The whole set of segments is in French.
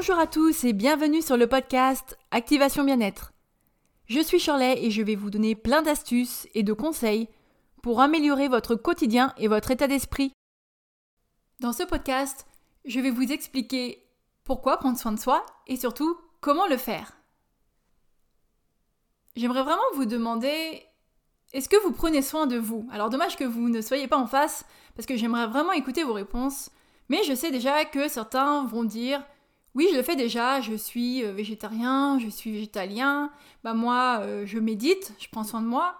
Bonjour à tous et bienvenue sur le podcast Activation Bien-être. Je suis Shirley et je vais vous donner plein d'astuces et de conseils pour améliorer votre quotidien et votre état d'esprit. Dans ce podcast, je vais vous expliquer pourquoi prendre soin de soi et surtout comment le faire. J'aimerais vraiment vous demander est-ce que vous prenez soin de vous? Alors dommage que vous ne soyez pas en face parce que j'aimerais vraiment écouter vos réponses, mais je sais déjà que certains vont dire oui, je le fais déjà, je suis euh, végétarien, je suis végétalien, bah moi euh, je médite, je prends soin de moi.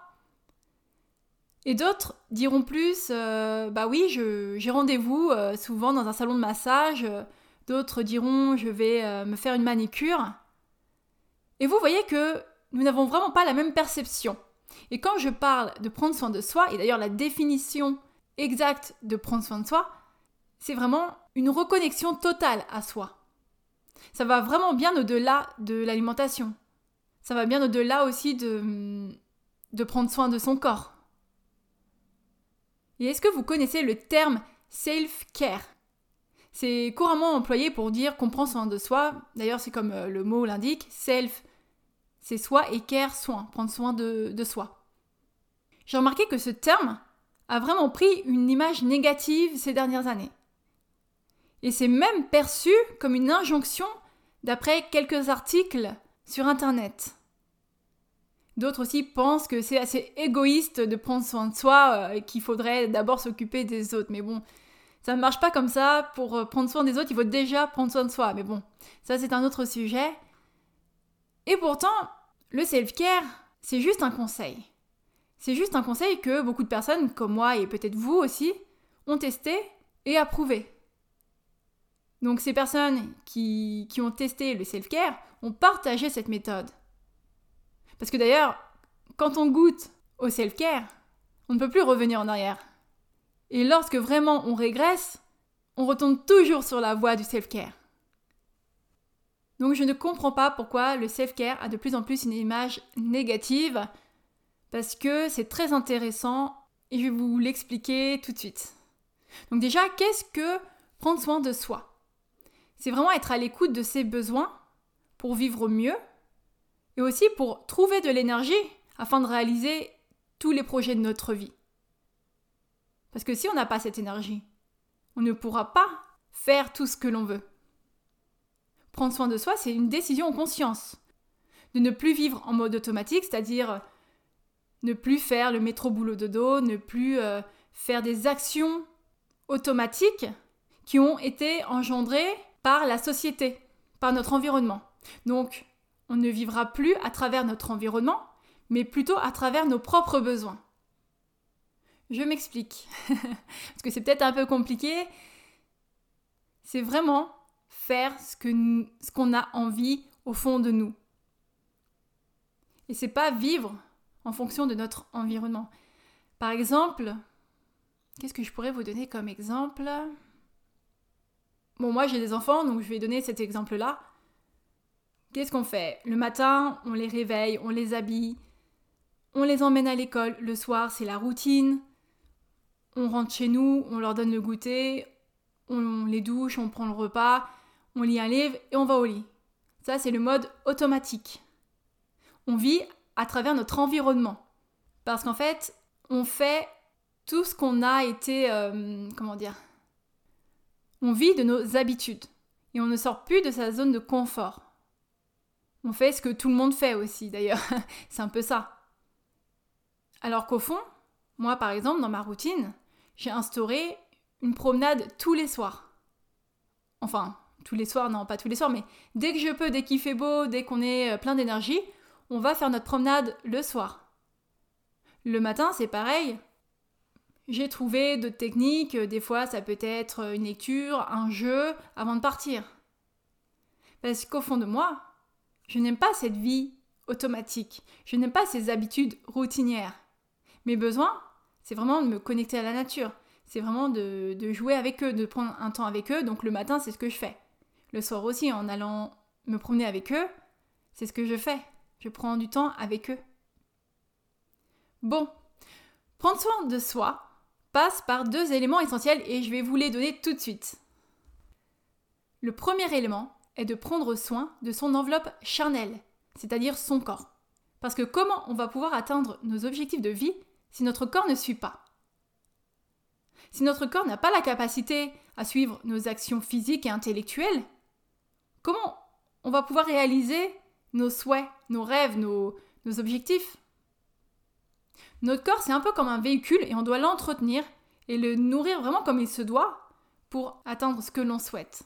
Et d'autres diront plus, euh, bah oui, j'ai rendez-vous souvent dans un salon de massage, d'autres diront je vais me faire une manicure. Et vous voyez que nous n'avons vraiment pas la même perception. Et quand je parle de prendre soin de soi, et d'ailleurs la définition exacte de prendre soin de soi, c'est vraiment une reconnexion totale à soi. Ça va vraiment bien au-delà de l'alimentation. Ça va bien au-delà aussi de, de prendre soin de son corps. Et est-ce que vous connaissez le terme self-care? C'est couramment employé pour dire qu'on prend soin de soi. D'ailleurs, c'est comme euh, le mot l'indique, self, c'est soi et care, soin, prendre soin de, de soi. J'ai remarqué que ce terme a vraiment pris une image négative ces dernières années. Et c'est même perçu comme une injonction d'après quelques articles sur Internet. D'autres aussi pensent que c'est assez égoïste de prendre soin de soi, et euh, qu'il faudrait d'abord s'occuper des autres. Mais bon, ça ne marche pas comme ça. Pour euh, prendre soin des autres, il faut déjà prendre soin de soi. Mais bon, ça c'est un autre sujet. Et pourtant, le self-care, c'est juste un conseil. C'est juste un conseil que beaucoup de personnes, comme moi et peut-être vous aussi, ont testé et approuvé. Donc ces personnes qui, ont testé le self-care ont partagé cette méthode. Parce que d'ailleurs, quand on goûte au self-care, on ne peut plus revenir en arrière. Et lorsque vraiment on régresse, on retourne toujours sur la voie du self-care. Donc je ne comprends pas pourquoi le self-care a de plus en plus une image négative, parce que c'est très intéressant et je vais vous l'expliquer tout de suite. Donc déjà, qu'est-ce que prendre soin de soi? C'est vraiment être à l'écoute de ses besoins pour vivre mieux et aussi pour trouver de l'énergie afin de réaliser tous les projets de notre vie. Parce que si on n'a pas cette énergie, on ne pourra pas faire tout ce que l'on veut. Prendre soin de soi, c'est une décision en conscience. De ne plus vivre en mode automatique, c'est-à-dire ne plus faire le métro boulot de dos, ne plus euh, faire des actions automatiques qui ont été engendrées par la société, par notre environnement. Donc, on ne vivra plus à travers notre environnement, mais plutôt à travers nos propres besoins. Je m'explique, parce que c'est peut-être un peu compliqué. C'est vraiment faire ce qu'on ce a envie au fond de nous. Et c'est pas vivre en fonction de notre environnement. Par exemple, qu'est-ce que je pourrais vous donner comme exemple? Bon, moi j'ai des enfants, donc je vais donner cet exemple-là. Qu'est-ce qu'on fait? Le matin, on les réveille, on les habille, on les emmène à l'école. Le soir, c'est la routine. On rentre chez nous, on leur donne le goûter, on les douche, on prend le repas, on lit un livre et on va au lit. Ça, c'est le mode automatique. On vit à travers notre environnement. Parce qu'en fait, on fait tout ce qu'on a été, euh, comment dire, on vit de nos habitudes et on ne sort plus de sa zone de confort. On fait ce que tout le monde fait aussi, d'ailleurs. C'est un peu ça. Alors qu'au fond, moi par exemple, dans ma routine, j'ai instauré une promenade tous les soirs. Enfin, tous les soirs, non, pas tous les soirs, mais dès que je peux, dès qu'il fait beau, dès qu'on est euh, plein d'énergie, on va faire notre promenade le soir. Le matin, c'est pareil, j'ai trouvé d'autres techniques, des fois ça peut être une lecture, un jeu, avant de partir. Parce qu'au fond de moi, je n'aime pas cette vie automatique, je n'aime pas ces habitudes routinières. Mes besoins, c'est vraiment de me connecter à la nature, c'est vraiment de, de, jouer avec eux, de prendre un temps avec eux, donc le matin c'est ce que je fais. Le soir aussi, en allant me promener avec eux, c'est ce que je fais. Je prends du temps avec eux. Bon, prendre soin de soi, passe par deux éléments essentiels et je vais vous les donner tout de suite. Le premier élément, est de prendre soin de son enveloppe charnelle, c'est-à-dire son corps. Parce que comment on va pouvoir atteindre nos objectifs de vie si notre corps ne suit pas? Si notre corps n'a pas la capacité à suivre nos actions physiques et intellectuelles, comment on va pouvoir réaliser nos souhaits, nos rêves, nos, objectifs? Notre corps, c'est un peu comme un véhicule et on doit l'entretenir et le nourrir vraiment comme il se doit pour atteindre ce que l'on souhaite.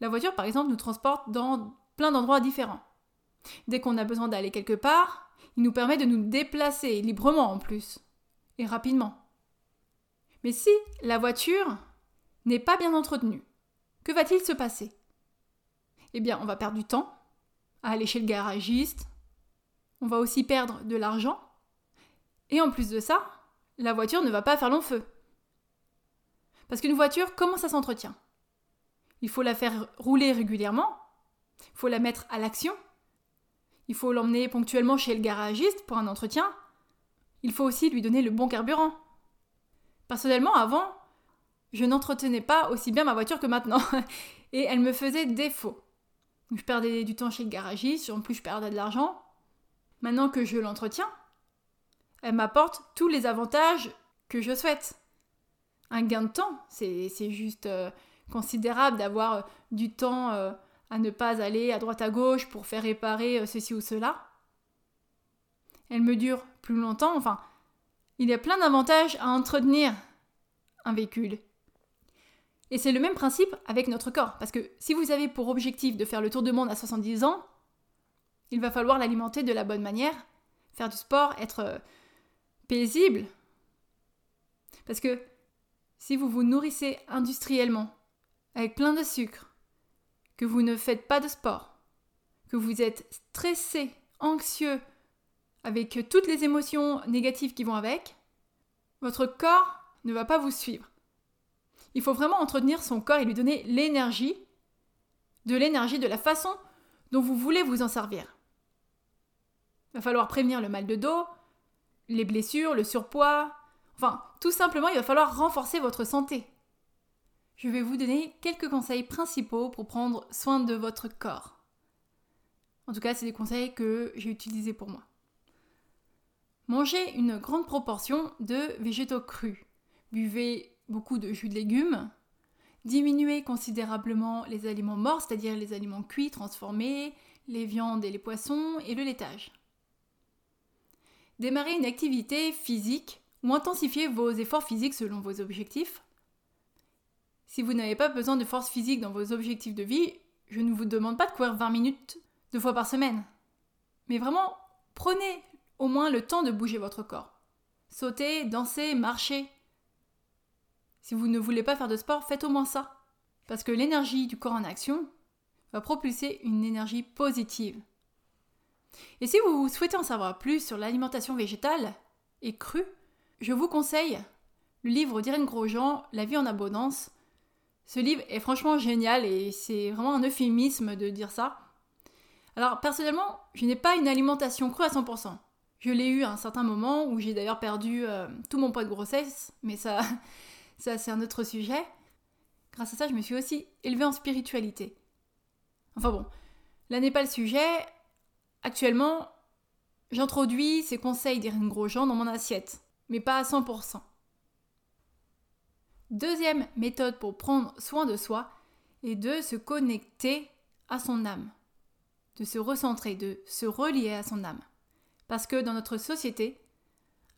La voiture, par exemple, nous transporte dans plein d'endroits différents. Dès qu'on a besoin d'aller quelque part, il nous permet de nous déplacer librement en plus, et rapidement. Mais si la voiture n'est pas bien entretenue, que va-t-il se passer? Eh bien, on va perdre du temps à aller chez le garagiste, on va aussi perdre de l'argent, et en plus de ça, la voiture ne va pas faire long feu. Parce qu'une voiture, comment ça s'entretient? Il faut la faire rouler régulièrement, il faut la mettre à l'action, il faut l'emmener ponctuellement chez le garagiste pour un entretien, il faut aussi lui donner le bon carburant. Personnellement, avant, je n'entretenais pas aussi bien ma voiture que maintenant, et elle me faisait défaut. Je perdais du temps chez le garagiste, en plus je perdais de l'argent. Maintenant que je l'entretiens, elle m'apporte tous les avantages que je souhaite un gain de temps. C'est juste euh, considérable d'avoir euh, du temps euh, à ne pas aller à droite à gauche pour faire réparer ceci ou cela. Elle me dure plus longtemps. Enfin, il y a plein d'avantages à entretenir un véhicule. Et c'est le même principe avec notre corps. Parce que si vous avez pour objectif de faire le tour du monde à 70 ans, il va falloir l'alimenter de la bonne manière, faire du sport, être paisible. Parce que si vous vous nourrissez industriellement, avec plein de sucre, que vous ne faites pas de sport, que vous êtes stressé, anxieux, avec toutes les émotions négatives qui vont avec, votre corps ne va pas vous suivre. Il faut vraiment entretenir son corps et lui donner l'énergie, de l'énergie, de la façon dont vous voulez vous en servir. Il va falloir prévenir le mal de dos, les blessures, le surpoids, Enfin, tout simplement, il va falloir renforcer votre santé. Je vais vous donner quelques conseils principaux pour prendre soin de votre corps. En tout cas, c'est des conseils que j'ai utilisés pour moi. Mangez une grande proportion de végétaux crus. Buvez beaucoup de jus de légumes. Diminuez considérablement les aliments morts, c'est-à-dire les aliments cuits, transformés, les viandes et les poissons et le laitage. Démarrez une activité physique ou intensifiez vos efforts physiques selon vos objectifs. Si vous n'avez pas besoin de force physique dans vos objectifs de vie, je ne vous demande pas de courir 20 minutes deux fois par semaine. Mais vraiment, prenez au moins le temps de bouger votre corps. Sautez, dansez, marchez. Si vous ne voulez pas faire de sport, faites au moins ça. Parce que l'énergie du corps en action va propulser une énergie positive. Et si vous souhaitez en savoir plus sur l'alimentation végétale et crue, je vous conseille le livre d'Irène Grosjean, La vie en abondance. Ce livre est franchement génial et c'est vraiment un euphémisme de dire ça. Alors personnellement, je n'ai pas une alimentation crue à 100%. Je l'ai eu à un certain moment où j'ai d'ailleurs perdu euh, tout mon poids de grossesse, mais ça, ça c'est un autre sujet. Grâce à ça, je me suis aussi élevée en spiritualité. Enfin bon, là n'est pas le sujet. Actuellement, j'introduis ces conseils d'Irène Grosjean dans mon assiette mais pas à 100%. Deuxième méthode pour prendre soin de soi est de se connecter à son âme, de se recentrer, de se relier à son âme. Parce que dans notre société,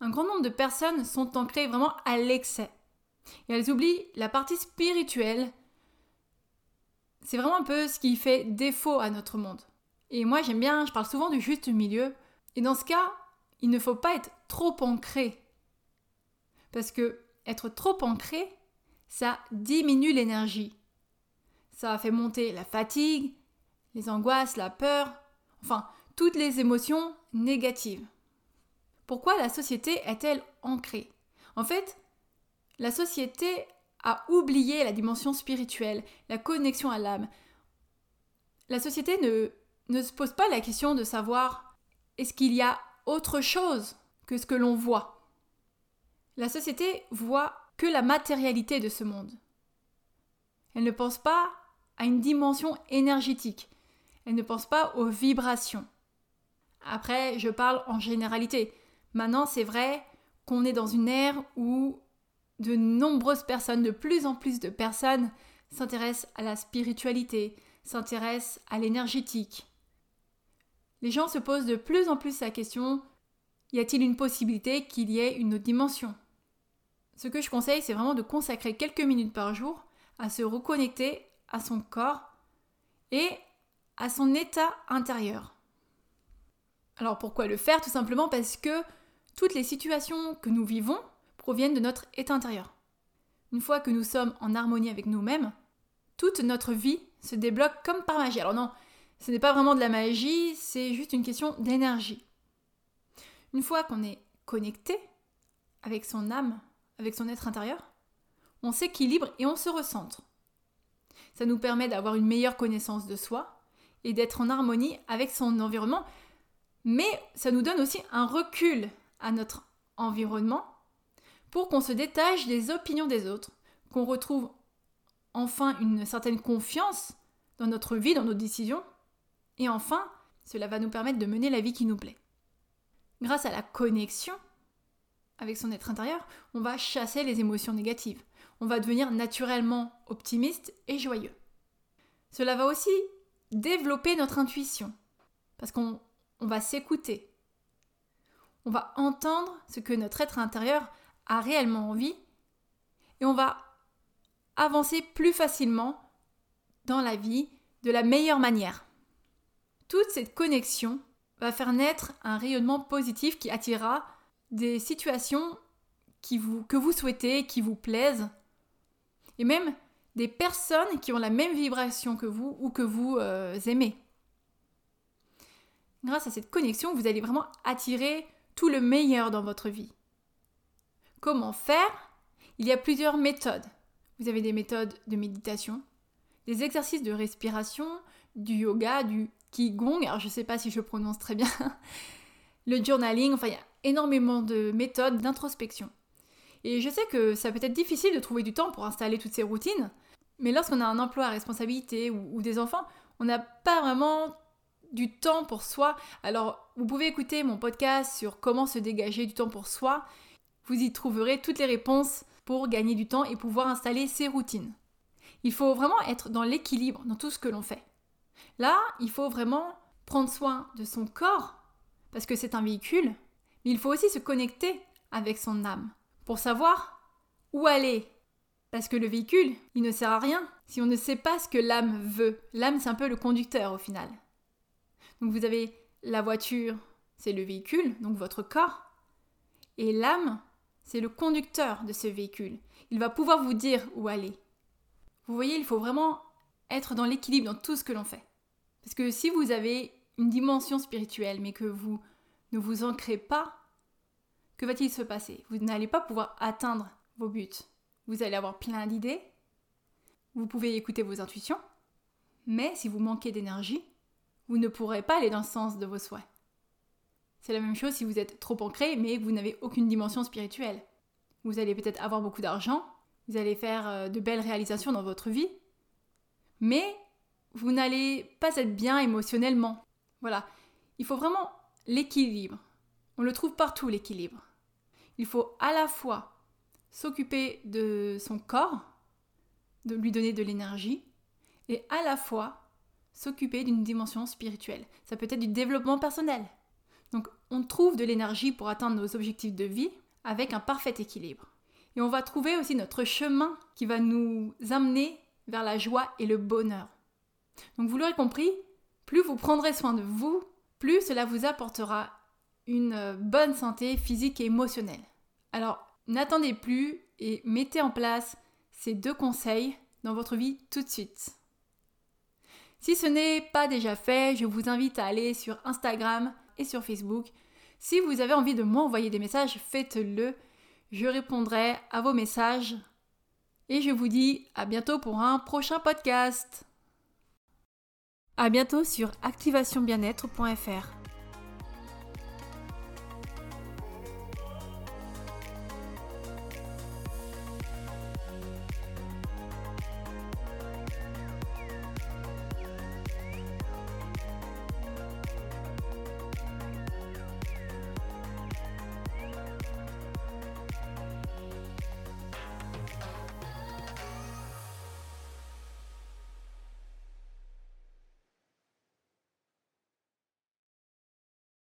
un grand nombre de personnes sont ancrées vraiment à l'excès. Et elles oublient la partie spirituelle. C'est vraiment un peu ce qui fait défaut à notre monde. Et moi j'aime bien, je parle souvent du juste milieu. Et dans ce cas, il ne faut pas être trop ancré parce que être trop ancré, ça diminue l'énergie. Ça fait monter la fatigue, les angoisses, la peur, enfin toutes les émotions négatives. Pourquoi la société est-elle ancrée? En fait, la société a oublié la dimension spirituelle, la connexion à l'âme. La société ne, ne se pose pas la question de savoir est-ce qu'il y a autre chose que ce que l'on voit? La société voit que la matérialité de ce monde. Elle ne pense pas à une dimension énergétique. Elle ne pense pas aux vibrations. Après, je parle en généralité. Maintenant, c'est vrai qu'on est dans une ère où de nombreuses personnes, de plus en plus de personnes s'intéressent à la spiritualité, s'intéressent à l'énergétique. Les gens se posent de plus en plus la question y a-t-il une possibilité qu'il y ait une autre dimension? Ce que je conseille, c'est vraiment de consacrer quelques minutes par jour à se reconnecter à son corps et à son état intérieur. Alors pourquoi le faire? Tout simplement parce que toutes les situations que nous vivons proviennent de notre état intérieur. Une fois que nous sommes en harmonie avec nous-mêmes, toute notre vie se débloque comme par magie. Ce n'est pas vraiment de la magie, c'est juste une question d'énergie. Une fois qu'on est connecté avec son âme, avec son être intérieur, on s'équilibre et on se recentre. Ça nous permet d'avoir une meilleure connaissance de soi et d'être en harmonie avec son environnement, mais ça nous donne aussi un recul à notre environnement pour qu'on se détache des opinions des autres, qu'on retrouve enfin une certaine confiance dans notre vie, dans nos décisions, et enfin, cela va nous permettre de mener la vie qui nous plaît. Grâce à la connexion avec son être intérieur, on va chasser les émotions négatives. On va devenir naturellement optimiste et joyeux. Cela va aussi développer notre intuition, parce qu'on va s'écouter. On va entendre ce que notre être intérieur a réellement envie, et on va avancer plus facilement dans la vie de la meilleure manière. Toute cette connexion va faire naître un rayonnement positif qui attirera des situations qui vous, que vous souhaitez, qui vous plaisent, et même des personnes qui ont la même vibration que vous ou que vous euh, aimez. Grâce à cette connexion, vous allez vraiment attirer tout le meilleur dans votre vie. Comment faire? Il y a plusieurs méthodes. Vous avez des méthodes de méditation, des exercices de respiration, du yoga, du Qigong, alors je ne sais pas si je prononce très bien, le journaling, enfin il y a énormément de méthodes d'introspection. Et je sais que ça peut être difficile de trouver du temps pour installer toutes ces routines, mais lorsqu'on a un emploi à responsabilité ou, ou des enfants, on n'a pas vraiment du temps pour soi. Alors vous pouvez écouter mon podcast sur comment se dégager du temps pour soi. Vous y trouverez toutes les réponses pour gagner du temps et pouvoir installer ces routines. Il faut vraiment être dans l'équilibre dans tout ce que l'on fait. Là, il faut vraiment prendre soin de son corps, parce que c'est un véhicule, mais il faut aussi se connecter avec son âme, pour savoir où aller. Parce que le véhicule, il ne sert à rien si on ne sait pas ce que l'âme veut. L'âme, c'est un peu le conducteur au final. Donc vous avez la voiture, c'est le véhicule, donc votre corps. Et l'âme, c'est le conducteur de ce véhicule. Il va pouvoir vous dire où aller. Vous voyez, il faut vraiment être dans l'équilibre dans tout ce que l'on fait. Parce que si vous avez une dimension spirituelle, mais que vous ne vous ancrez pas, que va-t-il se passer? Vous n'allez pas pouvoir atteindre vos buts. Vous allez avoir plein d'idées, vous pouvez écouter vos intuitions, mais si vous manquez d'énergie, vous ne pourrez pas aller dans le sens de vos souhaits. C'est la même chose si vous êtes trop ancré, mais vous n'avez aucune dimension spirituelle. Vous allez peut-être avoir beaucoup d'argent, vous allez faire euh, de belles réalisations dans votre vie, mais vous n'allez pas être bien émotionnellement. Voilà, il faut vraiment l'équilibre. On le trouve partout, l'équilibre. Il faut à la fois s'occuper de son corps, de lui donner de l'énergie, et à la fois s'occuper d'une dimension spirituelle. Ça peut être du développement personnel. Donc on trouve de l'énergie pour atteindre nos objectifs de vie avec un parfait équilibre. Et on va trouver aussi notre chemin qui va nous amener vers la joie et le bonheur. Donc vous l'aurez compris, plus vous prendrez soin de vous, plus cela vous apportera une bonne santé physique et émotionnelle. Alors n'attendez plus et mettez en place ces deux conseils dans votre vie tout de suite. Si ce n'est pas déjà fait, je vous invite à aller sur Instagram et sur Facebook. Si vous avez envie de m'envoyer des messages, faites-le. Je répondrai à vos messages. Et je vous dis à bientôt pour un prochain podcast. À bientôt sur activationbienêtre.fr.